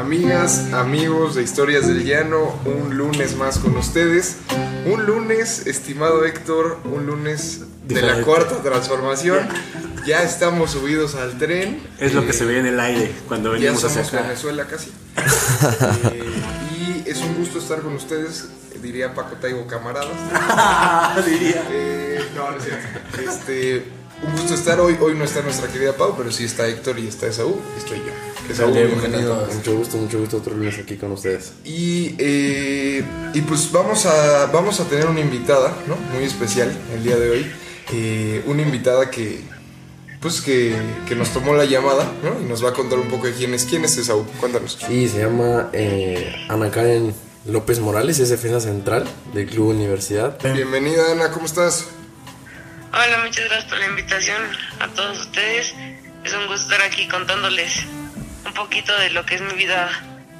Amigas, amigos de Historias del Llano, un lunes más con ustedes. Un lunes, estimado Héctor, un lunes de la cuarta transformación. Ya estamos subidos al tren. Es lo que Eh, se ve en el aire cuando Ya venimos hacia somos acá. Venezuela casi. Eh, y es un gusto estar con ustedes, diría Paco Taibo camaradas. Diría. Eh, no, no es cierto. Este, un gusto estar hoy. Hoy no está nuestra querida Pau, pero sí está Héctor y está Esaú. Estoy yo. Esaú, bienvenido. Mucho gusto, mucho gusto otro lunes aquí con ustedes. Y, eh, y pues vamos a, vamos a tener una invitada, ¿no? Muy especial el día de hoy. Eh, una invitada que, pues que, que nos tomó la llamada, ¿no? Y nos va a contar un poco de quién es. ¿Quién es Esaú? Cuéntanos. Sí, se llama eh, Ana Karen López Morales, es defensa central del Club Universidad. Bienvenida, Ana, ¿cómo estás? Hola, muchas gracias por la invitación a todos ustedes. Es un gusto estar aquí contándoles un poquito de lo que es mi vida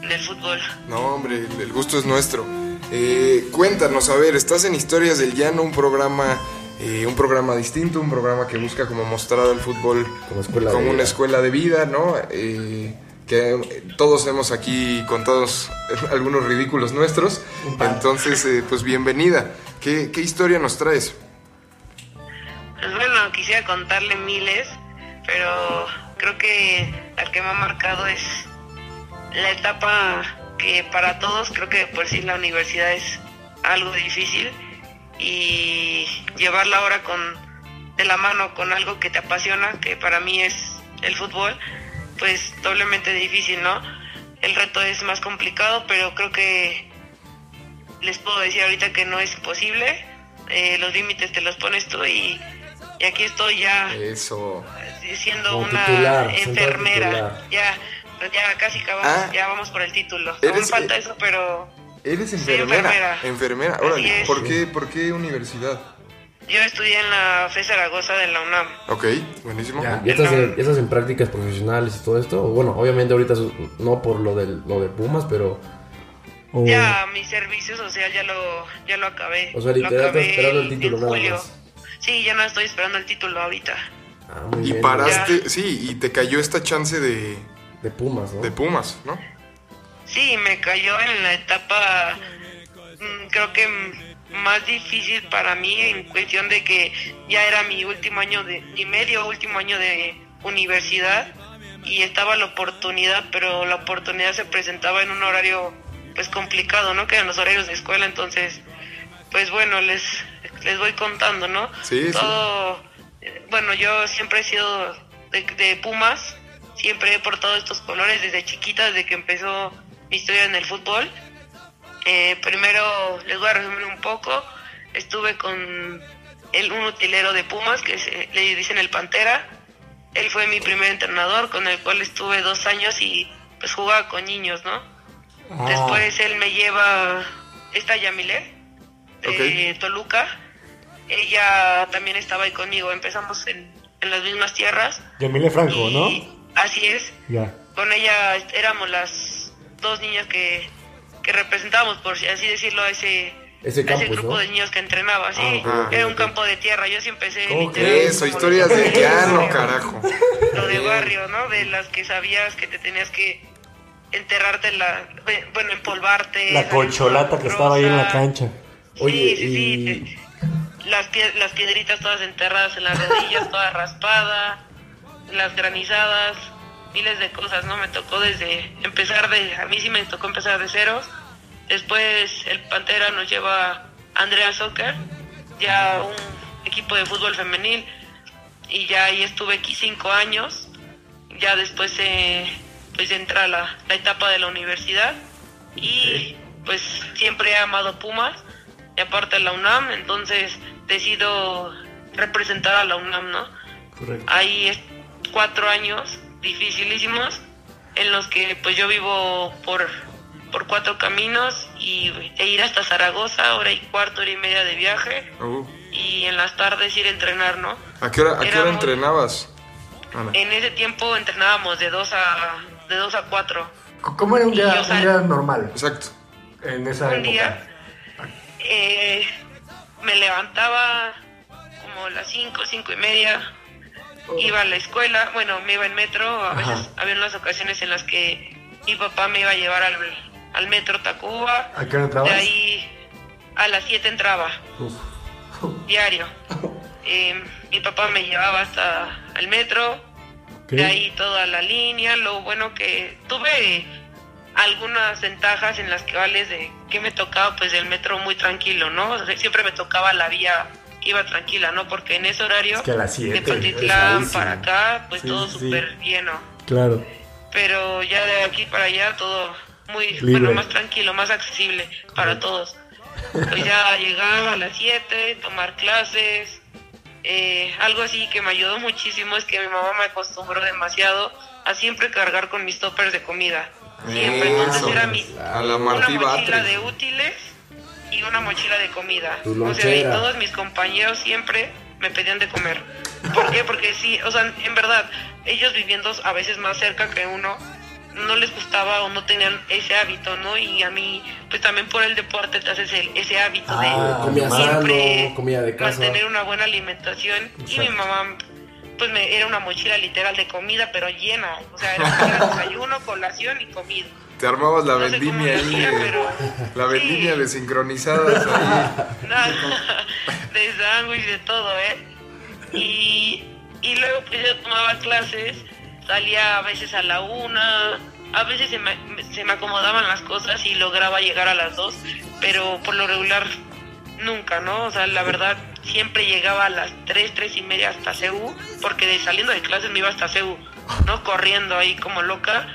en el fútbol. No, hombre, el- gusto es nuestro. Eh, cuéntanos, a ver, estás en Historias del Llano, un programa, eh, un programa distinto, un programa que busca como mostrar al fútbol Como escuela de como una escuela de vida, ¿no? Eh, que eh, todos hemos aquí contados algunos ridículos nuestros. Entonces, eh, pues bienvenida. ¿Qué, ¿Qué historia nos traes? Quisiera contarle miles, pero creo que la que me ha marcado es la etapa que para todos creo que por sí la universidad es algo difícil y llevarla ahora con de la mano con algo que te apasiona, que para mí es el fútbol, pues doblemente difícil, ¿no? El reto es más complicado, pero creo que les puedo decir ahorita que no es imposible. Eh, los límites te los pones tú y, y aquí estoy ya Eso. eh, siendo Como una titular, enfermera. Ya, ya casi acabamos, Ah. ya vamos por el título. Eres- Aún falta eso, pero Eres Soy enfermera. enfermera. Enfermera. Así Órale. es. ¿Por qué, ¿Por qué universidad? yo estudié en la FE Zaragoza de la UNAM. Ok, buenísimo. ¿Ya estás, en, ya estás en prácticas profesionales y todo esto? Bueno, obviamente ahorita no por lo, del, lo de Pumas, pero... Ya mi servicio social ya lo, ya lo acabé. O sea, literal, estás esperando el en título nada julio. más. Sí, ya no estoy esperando el título ahorita. Ah, muy Y bien. paraste, sí, y te cayó esta chance de, De Pumas, ¿no? de Pumas, ¿no? Sí, me cayó en la etapa, mm, creo que más difícil para mí en cuestión de que ya era mi último año de, mi medio último año de universidad y estaba la oportunidad, pero la oportunidad se presentaba en un horario pues complicado, ¿no? Que eran los horarios de escuela, entonces, pues bueno, les, les voy contando, ¿no? Sí. Todo, eh, bueno, yo siempre he sido de, de Pumas, siempre he portado estos colores desde chiquita, desde que empezó mi historia en el fútbol. Eh, primero les voy a resumir un poco. Estuve con el, un utilero de Pumas, que se- le dicen el Pantera. Él fue mi primer entrenador, con el cual estuve dos años y pues jugaba con niños, ¿no? Después él me lleva esta Yamile de Toluca. Ella también estaba ahí conmigo. Empezamos en, en las mismas tierras. Yamile Franco, y ¿no? Así es. Ya. Con ella éramos las dos niñas que, que representábamos, por así decirlo, a ese, Ese grupo ¿no? de niños que entrenaba. Sí, Ah, era un campo de tierra. Yo sí empecé. ¿Cómo crees? Eso, historias de- llano, carajo. Lo de barrio, ¿no? De las que sabías que te tenías que enterrarte en la. Bueno, empolvarte. La colcholata que estaba ahí en la cancha. Oye, sí, sí, sí. y- te- Las, pie- las piedritas todas enterradas en las rodillas, toda raspada, las granizadas, miles de cosas, ¿no? Me tocó desde empezar de... A mí sí me tocó empezar de ceros. Después el Pantera nos lleva a Andrea Soccer, ya un equipo de fútbol femenil, y ya ahí estuve aquí cinco años. Ya después eh, pues entra la, la etapa de la universidad y pues siempre he amado Pumas y aparte la UNAM, entonces decido representar a la UNAM, ¿no? Correcto. Ahí es cuatro años dificilísimos en los que pues yo vivo por, por cuatro caminos y e ir hasta Zaragoza, hora y cuarto, hora y media de viaje Uh, y en las tardes ir a entrenar, ¿no? ¿A qué hora, a qué hora entrenabas? Ana? En ese tiempo entrenábamos de 2 a, de 2 a 4. C- ¿Cómo era un día, un día normal Exacto. en esa Un época? día eh, me levantaba como a las 5, 5 y media, iba a la escuela, bueno, me iba en metro, a veces había unas ocasiones en las que mi papá me iba a llevar al, al metro Tacuba, ¿A qué hora entrabas? de ahí a las 7 entraba, Uf. diario. Eh, mi papá me llevaba hasta el metro, Ok. de ahí toda la línea. Lo bueno que tuve algunas ventajas en las que vales de que me tocaba pues el metro muy tranquilo, ¿no? O sea, siempre me tocaba la vía que iba tranquila, ¿no? Porque en ese horario Es que a las de siete, Pantitlán pesadísimo. para acá, pues Sí, todo sí. súper lleno. Claro. Pero ya de aquí para allá todo muy, Libre. bueno, más tranquilo, más accesible para todos. Pues ya llegar a las 7, tomar clases. eh, algo así que me ayudó muchísimo es que mi mamá me acostumbró demasiado a siempre cargar con mis toppers de comida. Siempre. Entonces era mi, A la una mochila Batres. de útiles y una mochila de comida. O sea, y todos mis compañeros siempre me pedían de comer. ¿Por qué? Porque sí, o sea, en verdad, ellos viviendo a veces más cerca que uno, no les gustaba o no tenían ese hábito, ¿no? Y a mí, pues también por el deporte te haces el- ese hábito Ah, de comida siempre sano, comida de casa. mantener una buena alimentación. Y mi mamá, pues me, era una mochila literal de comida, pero llena. O sea, era, desayuno, colación y comida. Te armabas la No vendimia ahí. pero- La sí. vendimia de sincronizadas ahí. Nada, de sándwich, de todo, ¿eh? Y, y luego pues yo tomaba clases, salía a veces a la una, a veces se me, se me acomodaban las cosas y lograba llegar a las dos, pero por lo regular nunca, ¿no? O sea, la verdad siempre llegaba a las tres, tres y media hasta CEU, porque de saliendo de clases me iba hasta CEU, ¿no? Corriendo ahí como loca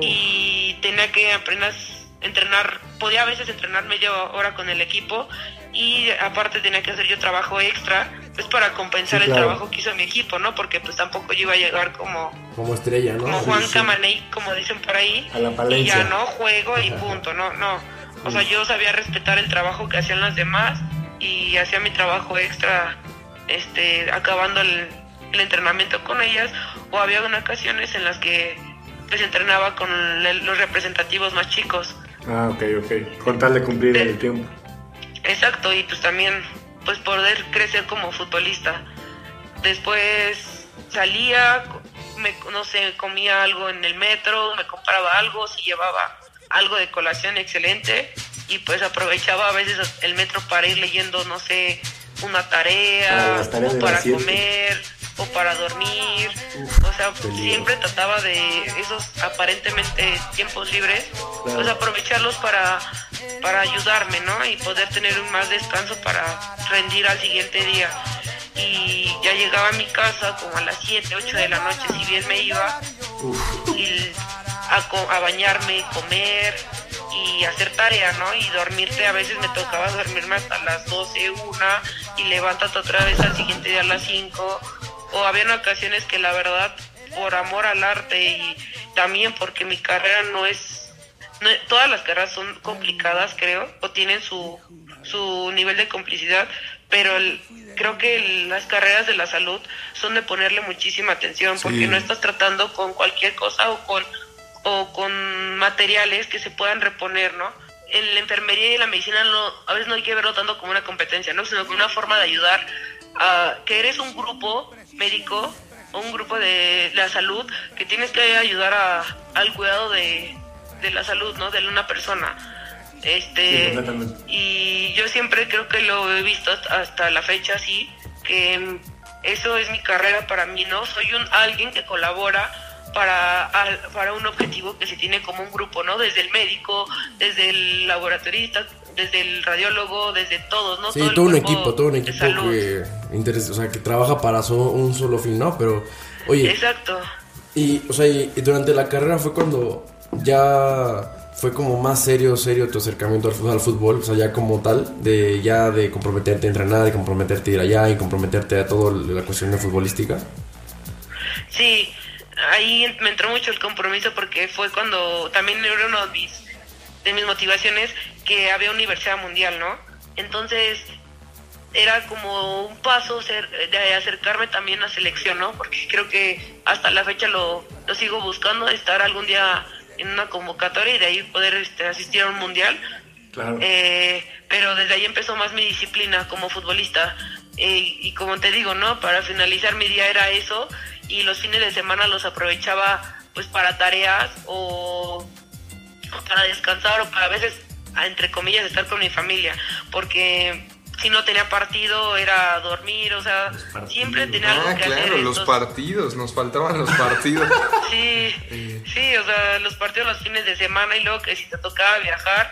y tenía que apenas entrenar, podía a veces entrenar media hora con el equipo y aparte tenía que hacer yo trabajo extra, pues para compensar Sí, el trabajo que hizo mi equipo, ¿no? Porque pues tampoco yo iba a llegar como, Como estrella, ¿no? como Juan sí. Camaney, como dicen por ahí, A la y ya no juego y punto, no, no. O sea, yo sabía respetar el trabajo que hacían las demás y hacía mi trabajo extra, este, acabando el, el entrenamiento con ellas, o había unas ocasiones en las que pues entrenaba con los representativos más chicos. Ah, ok, ok. Con tal de cumplir el tiempo. Exacto, y pues también pues poder crecer como futbolista. Después salía, me, no sé, comía algo en el metro, me compraba algo, si llevaba algo de colación excelente y pues aprovechaba a veces el metro para ir leyendo, no sé, una Ah, tarea tareas o para comer o para dormir. o sea, siempre trataba de esos aparentemente tiempos libres, Claro. pues aprovecharlos para, para ayudarme, ¿no? Y poder tener un más descanso para rendir al siguiente día. Y ya llegaba a mi casa como a las 7, 8 de la noche, si bien me iba, y a, a bañarme, comer y hacer tarea, ¿no? Y dormirte, a veces me tocaba dormirme hasta las 12, una, y levántate otra vez al siguiente día a las 5. O había ocasiones que la verdad, por amor al arte y también porque mi carrera no es no- todas las carreras son complicadas, creo, o tienen su, su nivel de complicidad, pero el- creo que el- las carreras de la salud son de ponerle muchísima atención, porque Sí. no estás tratando con cualquier cosa o con, o con materiales que se puedan reponer, ¿no? En la enfermería y la medicina no, a veces no hay que verlo tanto como una competencia, ¿no? Sino como una forma de ayudar a que eres un grupo médico o un grupo de la salud que tienes que ayudar a, al cuidado de, de la salud, ¿no? De una persona. Este, y yo siempre creo que lo he visto hasta- la fecha así, que eso es mi carrera para mí, ¿no? Soy un alguien que colabora para, al- para un objetivo que se tiene como un grupo, ¿no? Desde el médico, desde el laboratorista, desde el radiólogo, desde todos, ¿no? Sí, Todo un equipo, todo un equipo que, interes- o sea, que trabaja para so- un solo fin, ¿no? Pero, oye, Exacto. y, o sea, y, durante la carrera fue cuando ya fue como más serio, serio tu acercamiento al fútbol, o sea, ya como tal, de ya de comprometerte a entrenar, de comprometerte a ir allá y comprometerte a toda la cuestión de futbolística. Sí, ahí me entró mucho el compromiso porque fue cuando también era uno de mis, de mis motivaciones que había universidad mundial, ¿no? Entonces, era como un paso ser- de acercarme también a selección, ¿no? Porque creo que hasta la fecha lo, lo sigo buscando, estar algún día en una convocatoria y de ahí poder este, asistir a un mundial. Claro. Eh, pero desde ahí empezó más mi disciplina como futbolista. Eh, y como te digo, ¿no? Para finalizar mi día era eso y los fines de semana los aprovechaba pues para tareas o, o para descansar o para a veces, entre comillas, estar con mi familia. Porque si no tenía partido era dormir, o sea, siempre tenía algo Ah, que hacer. claro, los entonces- partidos, nos faltaban los partidos. Sí, sí, o sea, los partidos los fines de semana y luego que si te tocaba viajar,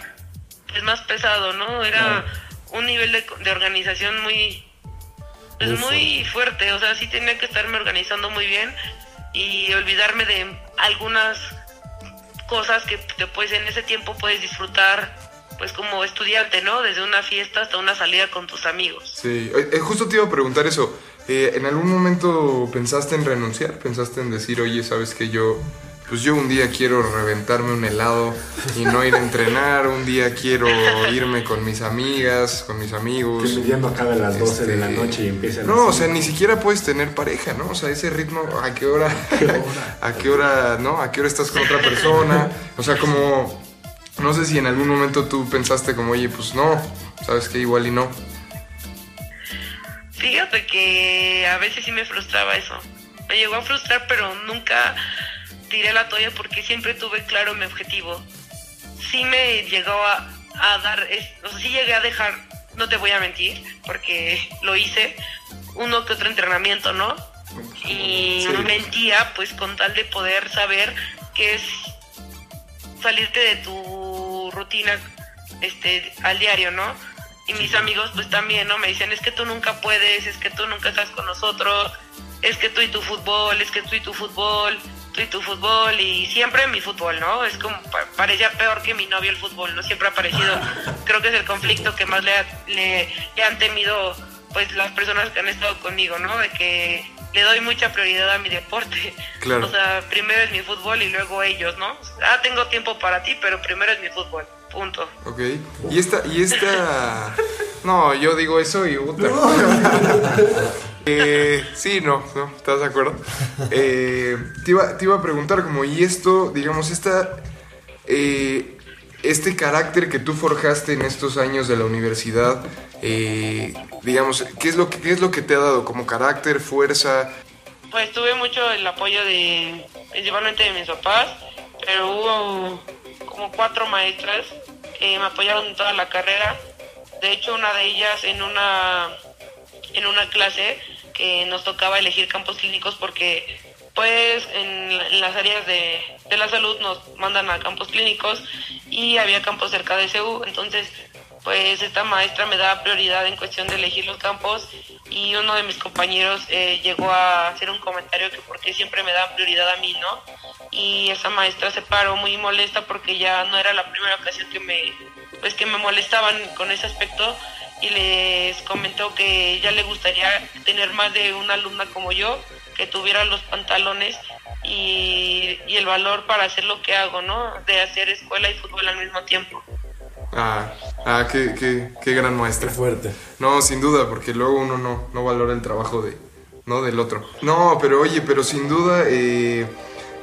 es más pesado, ¿no? Era un nivel de, de organización muy, pues, muy fuerte, o sea, sí tenía que estarme organizando muy bien y olvidarme de algunas cosas que te puedes en ese tiempo puedes disfrutar, pues como estudiante, ¿no? Desde una fiesta hasta una salida con tus amigos. Sí, eh, eh, justo te iba a preguntar eso. Eh, ¿En algún momento pensaste en renunciar? ¿Pensaste en decir, oye, sabes que yo, pues yo un día quiero reventarme un helado y no ir a entrenar, un día quiero irme con mis amigas, con mis amigos? Que mi día no acabe a las 12 de la Este, noche y empiece a No, o sea, ni siquiera puedes tener pareja, ¿no? O sea, ese ritmo, ¿a qué hora? ¿A qué hora, no? ¿A qué hora estás con otra persona? O sea, como, no sé si en algún momento tú pensaste como, oye, pues no, ¿sabes qué? Igual y no. Fíjate que a veces sí me frustraba eso. Me llegó a frustrar, pero nunca tiré la toalla porque siempre tuve claro mi objetivo. Sí me llegó a, a dar, es- o sea, sí llegué a dejar, no te voy a mentir, porque lo hice, uno que otro entrenamiento, ¿no? Y Sí. mentía, pues con tal de poder saber que es salirte de tu rutina este al diario, ¿no? Y mis amigos pues también, ¿no? Me dicen, es que tú nunca puedes, es que tú nunca estás con nosotros, es que tú y tu fútbol, es que tú y tu fútbol, y tu fútbol, y siempre mi fútbol, ¿no? Es como, pa- parecía peor que mi novio el fútbol, ¿no? Siempre ha parecido, creo que es el conflicto que más le, ha- le, le han temido pues las personas que han estado conmigo, ¿no? De que le doy mucha prioridad a mi deporte. Claro. O sea, primero es mi fútbol y luego ellos, ¿no? Ah, tengo tiempo para ti, pero primero es mi fútbol. Punto. Ok. Y esta, y esta. No, yo digo eso y puta. Eh, sí, no, no, ¿estás de acuerdo? Eh, te, iba, te iba a preguntar, como, y esto, digamos, esta. eh, este carácter que tú forjaste en estos años de la universidad, eh, digamos, ¿qué es, lo que, ¿qué es lo que te ha dado? ¿Como carácter, fuerza? Pues tuve mucho el apoyo de, principalmente de mis papás, pero hubo como cuatro maestras que me apoyaron en toda la carrera. De hecho, una de ellas en una, en una clase nos tocaba elegir campos clínicos porque pues en, la- en las áreas de, de la salud nos mandan a campos clínicos y había campos cerca de CEU, entonces pues esta maestra me daba prioridad en cuestión de elegir los campos y uno de mis compañeros eh, llegó a hacer un comentario que por qué siempre me daban prioridad a mí, ¿no? Y esa maestra se paró muy molesta porque ya no era la primera ocasión que me, pues que me molestaban con ese aspecto y les comentó que ya le gustaría tener más de una alumna como yo que tuviera los pantalones y, y el valor para hacer lo que hago, ¿no? De hacer escuela y fútbol al mismo tiempo. Ah, ah qué, qué, qué gran Qué maestra. fuerte. No, sin duda, porque luego uno no, no valora el trabajo de, ¿no? del otro. No, pero oye, pero sin duda, eh,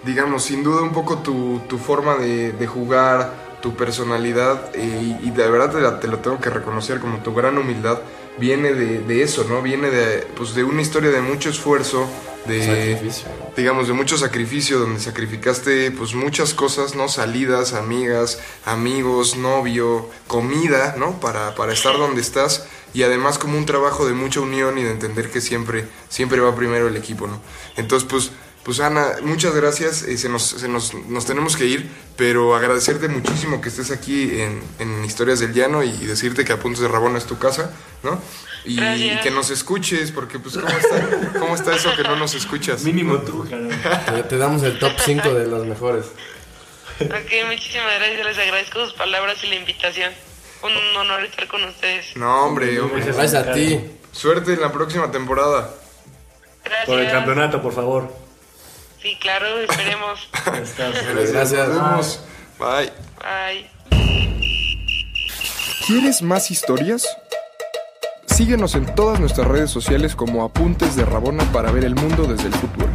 digamos, sin duda un poco tu, tu forma de, de jugar, tu personalidad, eh, y, y de verdad te, la- te lo tengo que reconocer como tu gran humildad, viene de, de eso, ¿no? Viene de, pues, de una historia de mucho esfuerzo, de Sacrificio. digamos, de mucho sacrificio, donde sacrificaste pues muchas cosas, ¿no? Salidas, amigas, amigos, novio, comida, ¿no? Para, para estar donde estás y además como un trabajo de mucha unión y de entender que siempre, siempre va primero el equipo, ¿no? Entonces, pues, pues Ana, muchas gracias, eh, se, nos, se nos, nos tenemos que ir, pero agradecerte muchísimo que estés aquí en, en Historias del Llano y, decirte que Apuntes de Rabona es tu casa, ¿no? Y, que nos escuches, porque pues ¿cómo está, ¿cómo está eso que no nos escuchas? Mínimo tú. Te, te damos el top 5 de los mejores. Ok, muchísimas gracias, les agradezco sus palabras y la invitación. Un honor estar con ustedes. No, hombre, hombre. Gracias a ti. Suerte en la próxima temporada. Gracias. Por el campeonato, por favor. Sí, claro, esperemos. Estás- Gracias. Nos vemos. Bye. Bye. ¿Quieres más historias? Síguenos en todas nuestras redes sociales como Apuntes de Rabona para ver el mundo desde el fútbol.